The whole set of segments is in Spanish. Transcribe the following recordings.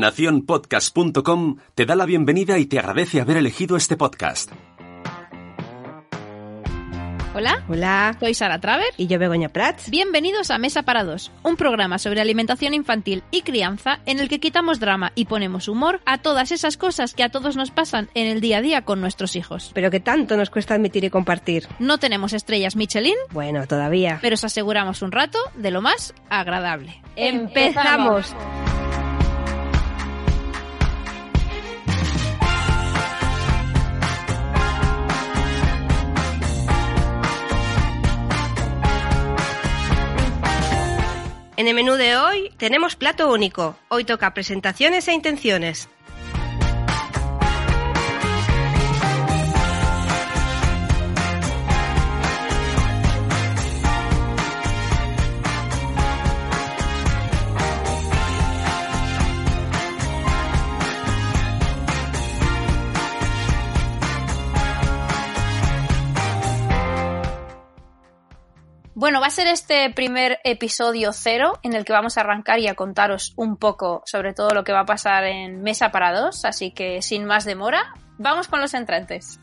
Naciónpodcast.com te da la bienvenida y te agradece haber elegido este podcast. Hola, Hola, soy Sara Traver. y yo Begoña Prats. Bienvenidos a Mesa para Dos, un programa sobre alimentación infantil y crianza en el que quitamos drama y ponemos humor a todas esas cosas que a todos nos pasan en el día a día con nuestros hijos. Pero que tanto nos cuesta admitir y compartir. No tenemos estrellas Michelin, Bueno, todavía. pero os aseguramos un rato de lo más agradable. ¡Empezamos! En el menú de hoy tenemos plato único. Hoy toca presentaciones e intenciones. Bueno, va a ser este primer episodio cero en el que vamos a arrancar y a contaros un poco sobre todo lo que va a pasar en Mesa para Dos, así que sin más demora, vamos con los entrantes.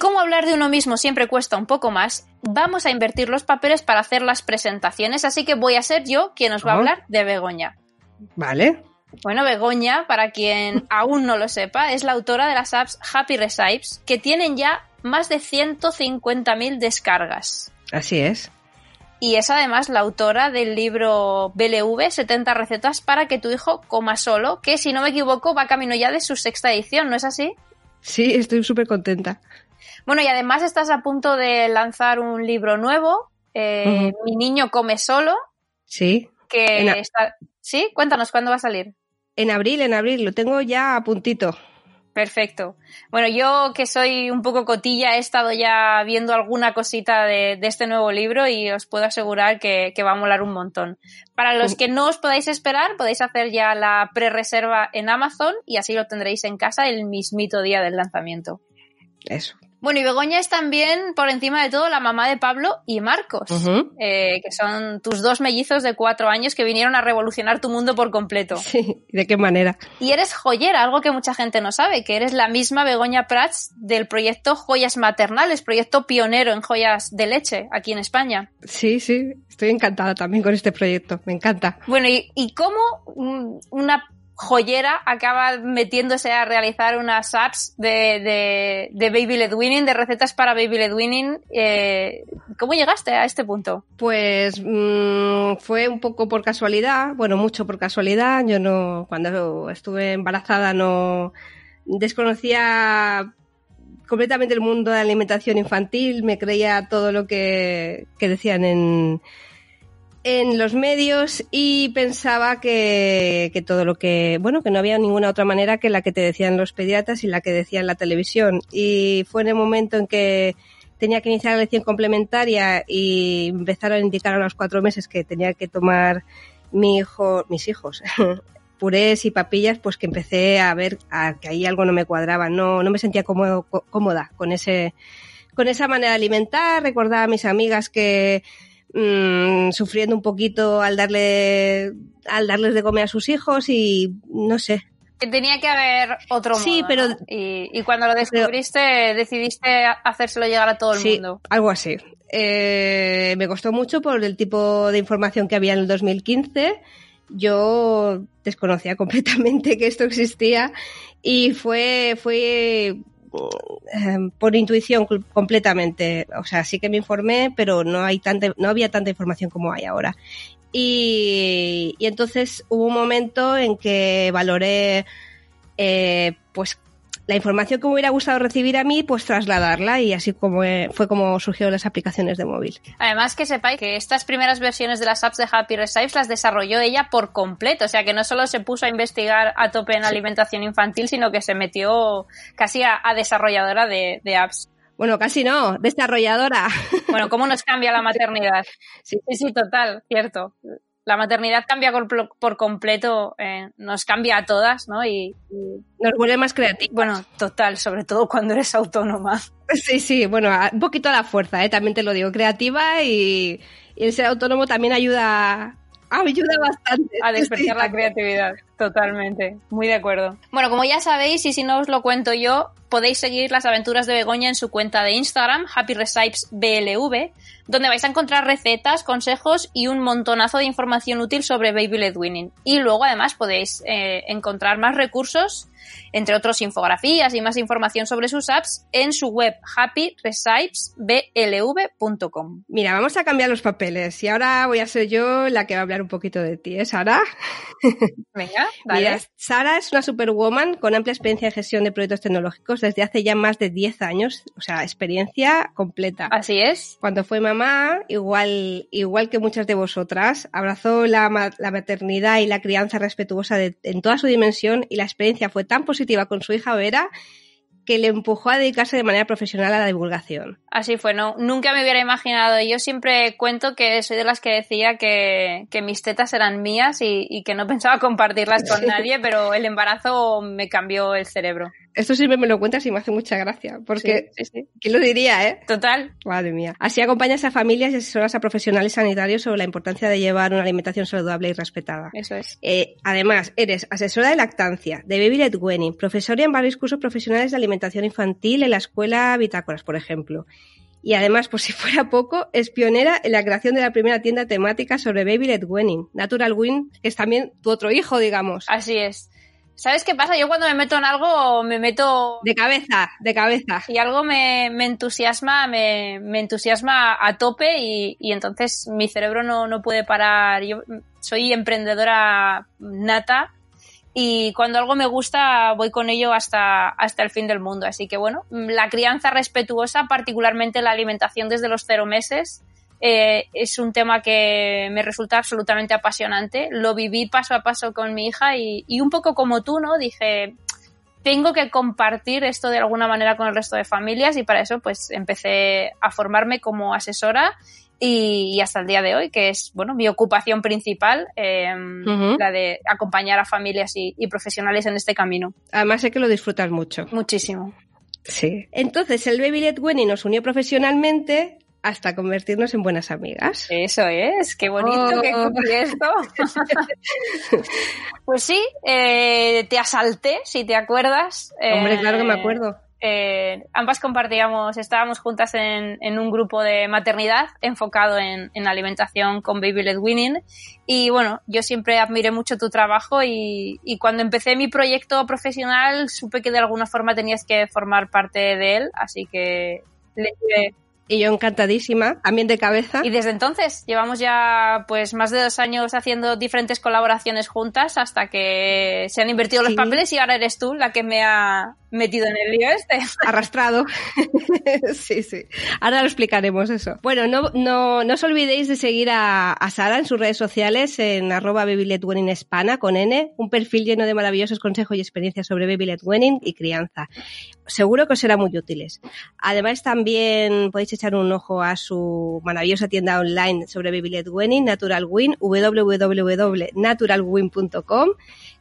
Como hablar de uno mismo siempre cuesta un poco más, vamos a invertir los papeles para hacer las presentaciones, así que voy a ser yo quien os va a hablar de Begoña. ¿Vale? Bueno, Begoña, para quien aún no lo sepa, es la autora de las apps Happy Recipes, que tienen ya más de 150.000 descargas. Así es. Y es además la autora del libro BLV, 70 recetas para que tu hijo coma solo, que si no me equivoco va camino ya de su sexta edición, ¿no es así? Sí, estoy súper contenta. Bueno, y además estás a punto de lanzar un libro nuevo, eh. Mi niño come solo, Sí. que a- está... ¿Sí? Cuéntanos, ¿cuándo va a salir? En abril, en abril, lo tengo ya a puntito. Perfecto. Bueno, yo que soy un poco cotilla, he estado ya viendo alguna cosita de, de este nuevo libro y os puedo asegurar que, que va a molar un montón. Para los que no os podáis esperar, podéis hacer ya la pre-reserva en Amazon y así lo tendréis en casa el mismito día del lanzamiento. Eso. Bueno, y Begoña es también, por encima de todo, la mamá de Pablo y Marcos, eh, que son tus dos mellizos de cuatro años que vinieron a revolucionar tu mundo por completo. Sí. ¿De qué manera? Y eres joyera, algo que mucha gente no sabe, que eres la misma Begoña Prats del proyecto Joyas Maternales, proyecto pionero en joyas de leche aquí en España. Sí, sí. Estoy encantada también con este proyecto. Me encanta. Bueno, ¿y, y cómo mm, una joyera acaba metiéndose a realizar unas apps de, de, de Baby Led Winning, de recetas para Baby Led Winning? Eh, ¿Cómo llegaste a este punto? Pues mm, fue un poco por casualidad, bueno, mucho por casualidad. Yo no, cuando estuve embarazada no desconocía completamente el mundo de la alimentación infantil, me creía todo lo que, que decían en, en los medios y pensaba que, que todo lo que, bueno, que no había ninguna otra manera que la que te decían los pediatras y la que decían la televisión. Y fue en el momento en que tenía que iniciar la lección complementaria y empezaron a indicar a los cuatro meses que tenía que tomar mi hijo, mis hijos, purés y papillas, pues que empecé a ver a que ahí algo no me cuadraba, no, no me sentía cómodo- có- cómoda con ese, con esa manera de alimentar, recordaba a mis amigas que mm, sufriendo un poquito al darle, al darles de comer a sus hijos y no sé, Que tenía que haber otro Sí, modo, pero- ¿no? Y, y cuando lo descubriste, decidiste hacérselo llegar a todo el sí, mundo. algo así. Eh, me costó mucho por el tipo de información que había en el 2015. Yo desconocía completamente que esto existía y fue, fue por intuición completamente. O sea, sí que me informé, pero no hay tanta, no había tanta información como hay ahora. Y, y entonces hubo un momento en que valoré, eh, pues la información que me hubiera gustado recibir a mí, pues trasladarla y así como eh, fue como surgieron las aplicaciones de móvil. Además que sepáis que estas primeras versiones de las apps de Happy Recipes las desarrolló ella por completo, o sea que no solo se puso a investigar a tope en alimentación infantil, sino que se metió casi a, a desarrolladora de, de apps. Bueno, casi no, desarrolladora. Bueno, ¿cómo nos cambia la maternidad? Sí. Sí, sí, total, cierto. La maternidad cambia por, completo, eh, nos cambia a todas, ¿no? Y, nos vuelve más creativas. Bueno, total, sobre todo cuando eres autónoma. Sí, sí, bueno, un poquito a la fuerza, ¿eh? también te lo digo, creativa y, el ser autónomo también ayuda ayuda bastante. A despertar la creatividad, totalmente. Muy de acuerdo. Bueno, como ya sabéis, y si no os lo cuento yo, podéis seguir las aventuras de Begoña en su cuenta de Instagram, Happy Recipes BLV, donde vais a encontrar recetas, consejos y un montonazo de información útil sobre Baby Led Winning. Y luego además podéis eh, encontrar más recursos entre otros infografías y más información sobre sus apps en su web happyrecipesblv.com. Mira, vamos a cambiar los papeles y ahora voy a ser yo la que va a hablar un poquito de ti, ¿eh, Sara? Venga, vale. Sara es una superwoman con amplia experiencia en gestión de proyectos tecnológicos desde hace ya más de 10 años, o sea, experiencia completa. Así es. Cuando fue mamá, igual, igual que muchas de vosotras, abrazó la, la maternidad y la crianza respetuosa en toda su dimensión y la experiencia fue tan positiva con su hija Vera que le empujó a dedicarse de manera profesional a la divulgación. Así fue, no, nunca me hubiera imaginado. Yo siempre cuento que soy de las que decía que, mis tetas eran mías y, que no pensaba compartirlas con nadie, pero el embarazo me cambió el cerebro. Esto siempre me lo cuentas y me hace mucha gracia, porque ¿quién lo diría, eh? Total. Madre mía. Así acompañas a familias y asesoras a profesionales sanitarios sobre la importancia de llevar una alimentación saludable y respetada. Eso es. Eh, además, eres asesora de lactancia, de Baby Led Weaning, profesora en varios cursos profesionales de alimentación infantil en la escuela Bitácoras, por ejemplo. Y además, por si fuera poco, es pionera en la creación de la primera tienda temática sobre Baby Led Weaning, Natural Win, que es también tu otro hijo, digamos. Así es. ¿Sabes qué pasa? Yo cuando me meto en algo me meto... De cabeza, de cabeza. Y algo me, entusiasma, me, entusiasma a tope y, entonces mi cerebro no, no, puede parar. Yo soy emprendedora nata y cuando algo me gusta voy con ello hasta, hasta el fin del mundo. Así que bueno, la crianza respetuosa, particularmente la alimentación desde los cero meses, eh, es un tema que me resulta absolutamente apasionante. Lo viví paso a paso con mi hija y, un poco como tú, ¿no? Dije, tengo que compartir esto de alguna manera con el resto de familias y para eso pues empecé a formarme como asesora y, hasta el día de hoy, que es bueno mi ocupación principal, em, la de acompañar a familias y, y, profesionales en este camino. Además sé que lo disfrutas mucho. Muchísimo. Sí. Entonces el Baby Led Winnie nos unió profesionalmente hasta convertirnos en buenas amigas. Eso es, qué bonito que oh. esto. pues sí, eh, te asalté, si te acuerdas. Hombre, claro que me eh, acuerdo. Eh, ambas compartíamos, estábamos juntas en, un grupo de maternidad enfocado en, alimentación con Baby Led Winning y bueno, yo siempre admiré mucho tu trabajo y, y, cuando empecé mi proyecto profesional supe que de alguna forma tenías que formar parte de él, así que le y yo encantadísima, también de cabeza. Y desde entonces llevamos ya pues más de dos años haciendo diferentes colaboraciones juntas hasta que se han invertido los papeles y ahora eres tú la que me ha metido en el lío este. Arrastrado. sí, sí. Ahora lo explicaremos eso. Bueno, no, no, no os olvidéis de seguir a, a Sara en sus redes sociales en arroba Hispana con N, un perfil lleno de maravillosos consejos y experiencias sobre Baby Led y crianza. Seguro que os será muy útiles. Además, también podéis echar un ojo a su maravillosa tienda online sobre Led Winning, Natural Win, www.naturalwin.com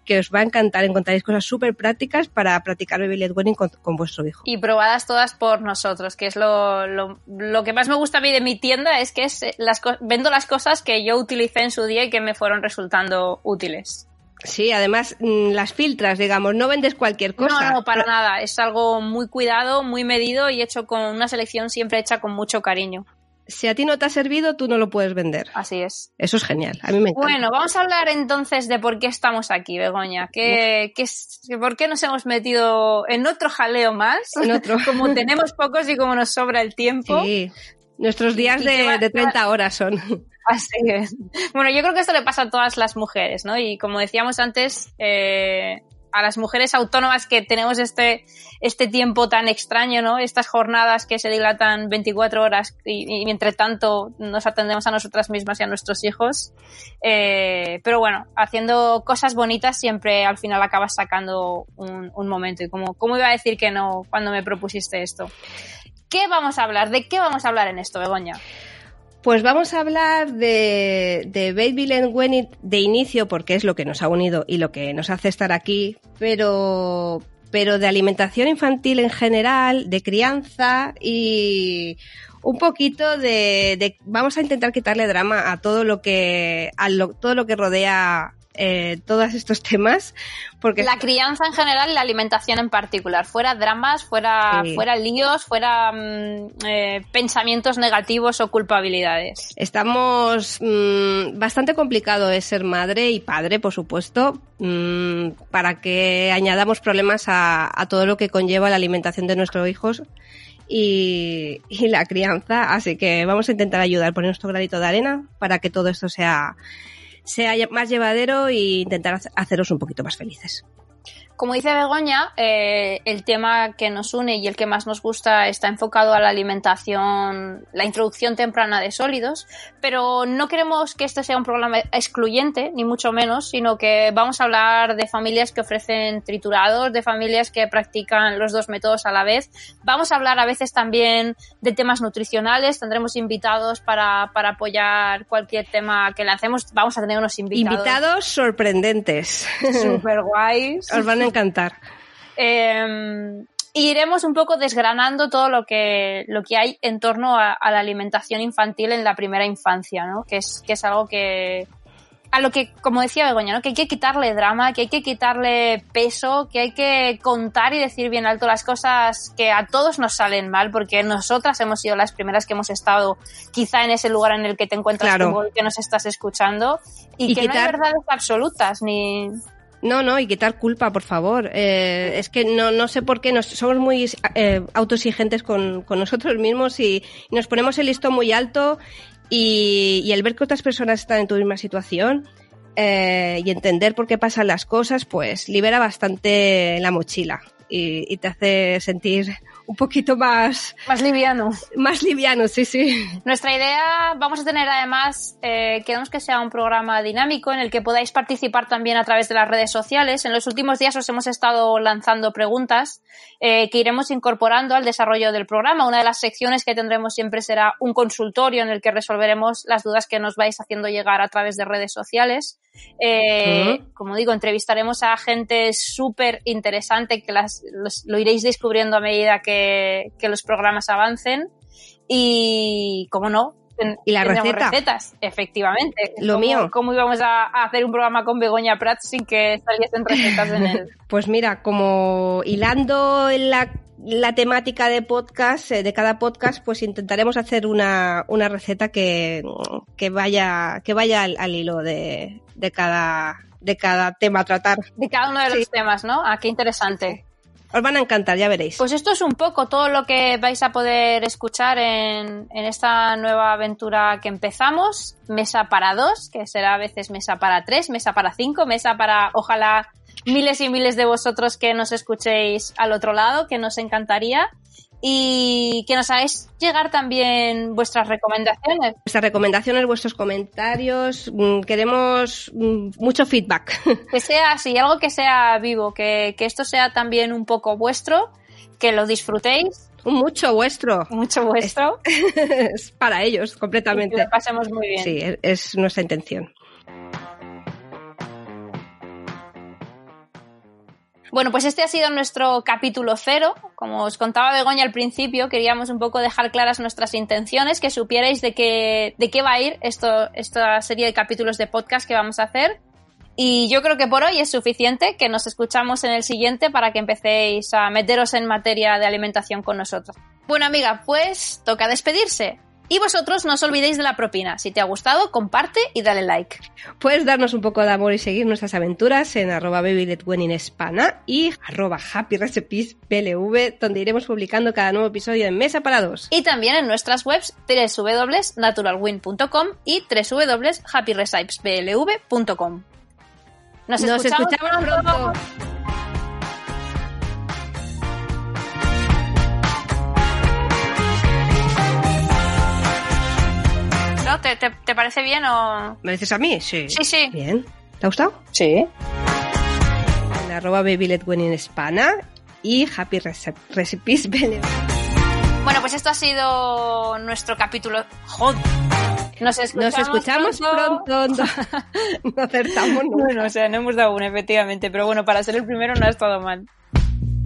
que os va a encantar. Encontraréis cosas súper prácticas para practicar baby led weaning con, vuestro hijo. Y probadas todas por nosotros, que es lo, lo, que más me gusta a mí de mi tienda, es que es eh, las, vendo las cosas que yo utilicé en su día y que me fueron resultando útiles. Sí, además mm, las filtras, digamos, no vendes cualquier cosa. No, no, para nada. Es algo muy cuidado, muy medido y hecho con una selección siempre hecha con mucho cariño si a ti no te ha servido, tú no lo puedes vender. Así es. Eso es genial. A mí me encanta. Bueno, vamos a hablar entonces de por qué estamos aquí, Begoña. ¿Qué, qué, ¿Por qué nos hemos metido en otro jaleo más? En otro. como tenemos pocos y como nos sobra el tiempo. Sí. Nuestros días de, de 30 horas son. Así es. Bueno, yo creo que esto le pasa a todas las mujeres, ¿no? Y como decíamos antes, eh, a las mujeres autónomas que tenemos este, este tiempo tan extraño, ¿no? Estas jornadas que se dilatan 24 horas y, y entre tanto nos atendemos a nosotras mismas y a nuestros hijos. Eh, pero bueno, haciendo cosas bonitas siempre al final acabas sacando un, un momento. Y como, ¿cómo iba a decir que no cuando me propusiste esto? ¿Qué vamos a hablar? ¿De qué vamos a hablar en esto, Begoña? Pues vamos a hablar de, de Baby and Gwen de inicio, porque es lo que nos ha unido y lo que nos hace estar aquí, pero, pero de alimentación infantil en general, de crianza y un poquito de, de vamos a intentar quitarle drama a todo lo que a lo, todo lo que rodea eh, todos estos temas. Porque la crianza en general y la alimentación en particular. Fuera dramas, fuera, sí. fuera líos, fuera mmm, eh, pensamientos negativos o culpabilidades. Estamos. Mmm, bastante complicado es ser madre y padre, por supuesto, mmm, para que añadamos problemas a, a todo lo que conlleva la alimentación de nuestros hijos. Y, y, la crianza. Así que vamos a intentar ayudar, poner nuestro granito de arena para que todo esto sea sea más llevadero e intentar haceros un poquito más felices. Como dice Begoña, eh, el tema que nos une y el que más nos gusta está enfocado a la alimentación, la introducción temprana de sólidos, pero no queremos que este sea un programa excluyente, ni mucho menos, sino que vamos a hablar de familias que ofrecen triturados, de familias que practican los dos métodos a la vez. Vamos a hablar a veces también de temas nutricionales, tendremos invitados para, para apoyar cualquier tema que lancemos. Vamos a tener unos invitados. Invitados sorprendentes. Super guays. Os van a encantar. Eh, iremos un poco desgranando todo lo que, lo que hay en torno a, a, la alimentación infantil en la primera infancia, ¿no? Que es, que es algo que, a lo que, como decía Begoña, ¿no? Que hay que quitarle drama, que hay que quitarle peso, que hay que contar y decir bien alto las cosas que a todos nos salen mal, porque nosotras hemos sido las primeras que hemos estado quizá en ese lugar en el que te encuentras claro. tú, que nos estás escuchando, y, y que quitar... no hay verdades absolutas, ni, no, no, y quitar culpa, por favor. Eh, es que no, no sé por qué nos, somos muy eh, autoexigentes con, con, nosotros mismos y, nos ponemos el listón muy alto y, y, el ver que otras personas están en tu misma situación eh, y entender por qué pasan las cosas, pues libera bastante la mochila y, y te hace sentir un poquito más... Más liviano. Más liviano, sí, sí. Nuestra idea, vamos a tener además, eh, queremos que sea un programa dinámico en el que podáis participar también a través de las redes sociales. En los últimos días os hemos estado lanzando preguntas eh, que iremos incorporando al desarrollo del programa. Una de las secciones que tendremos siempre será un consultorio en el que resolveremos las dudas que nos vais haciendo llegar a través de redes sociales. Eh, uh -huh. Como digo, entrevistaremos a gente súper interesante que las, los, lo iréis descubriendo a medida que que, los programas avancen y, como no, y la receta. recetas, efectivamente. Lo ¿Cómo, mío. ¿Cómo íbamos a, a, hacer un programa con Begoña Prats sin que saliesen recetas en él? Pues mira, como hilando en la, la temática de podcast, eh, de cada podcast, pues intentaremos hacer una, una receta que, que vaya, que vaya al, al hilo de, de cada de cada tema a tratar. De cada uno de los sí. temas, ¿no? Ah, qué interesante. Os van a encantar, ya veréis. Pues esto es un poco todo lo que vais a poder escuchar en, en, esta nueva aventura que empezamos. Mesa para dos, que será a veces mesa para tres, mesa para cinco, mesa para, ojalá, miles y miles de vosotros que nos escuchéis al otro lado, que nos encantaría y que nos hagáis llegar también vuestras recomendaciones. Vuestras recomendaciones, vuestros comentarios, mm, queremos mm, mucho feedback. Que sea así, algo que sea vivo, que, que esto sea también un poco vuestro, que lo disfrutéis. Mucho vuestro. Mucho vuestro. Es, es para ellos, completamente. Y que lo pasemos muy bien. Sí, es nuestra intención. Bueno, pues este ha sido nuestro capítulo cero. Como os contaba Begoña al principio, queríamos un poco dejar claras nuestras intenciones, que supierais de qué, de qué va a ir esto, esta serie de capítulos de podcast que vamos a hacer. Y yo creo que por hoy es suficiente, que nos escuchamos en el siguiente para que empecéis a meteros en materia de alimentación con nosotros. Bueno, amiga, pues toca despedirse. Y vosotros no os olvidéis de la propina. Si te ha gustado, comparte y dale like. Puedes darnos un poco de amor y seguir nuestras aventuras en arroba babyletweninespana y arroba donde iremos publicando cada nuevo episodio en Mesa para Dos. Y también en nuestras webs www.naturalwin.com y www.happyrecipesplv.com. Nos, Nos escuchamos, escuchamos pronto. ¿No? ¿Te, te, te parece bien o...? ¿Me dices a mí? Sí. Sí, sí. Bien. ¿Te ha gustado? Sí. En arroba babyletweninespana y happy recipes Bueno, pues esto ha sido nuestro capítulo... ¡Joder! Nos escuchamos, Nos escuchamos pronto. No, no acertamos nunca. Bueno, o sea, no hemos dado una, efectivamente. Pero bueno, para ser el primero no ha estado mal.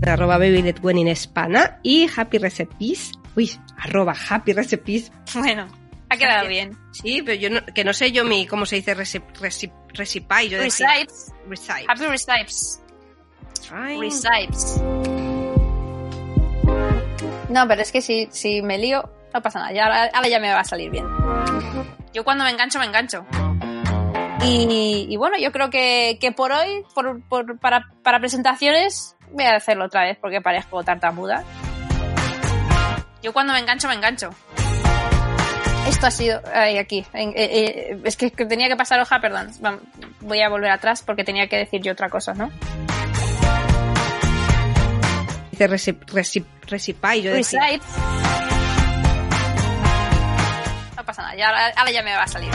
arroba babyletwen in Espana y Happy Recipes. Uy, arroba Happy Recipes. Bueno, ha quedado bien. Sí, pero yo no, que no sé yo mi cómo se dice recip, recip, recipai. Yo Recipes. recipes. Happy recipes. Ay. Recipes. No, pero es que si, si me lío, no pasa nada. Ya, ahora, ahora ya me va a salir bien. Yo cuando me engancho, me engancho. Y, y bueno, yo creo que, que por hoy, por, por- para, para presentaciones, voy a hacerlo otra vez porque parezco tartamuda. Yo cuando me engancho, me engancho. Esto ha sido. Ay, aquí. Eh, eh, es que tenía que pasar hoja, perdón. Voy a volver atrás porque tenía que decir yo otra cosa, ¿no? Dice recip, recip, recipai. Yo decía. No pasa nada, ya, ahora, ahora ya me va a salir.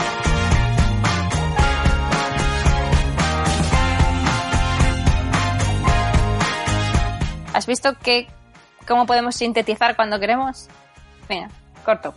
¿Has visto que cómo podemos sintetizar cuando queremos? Mira, corto.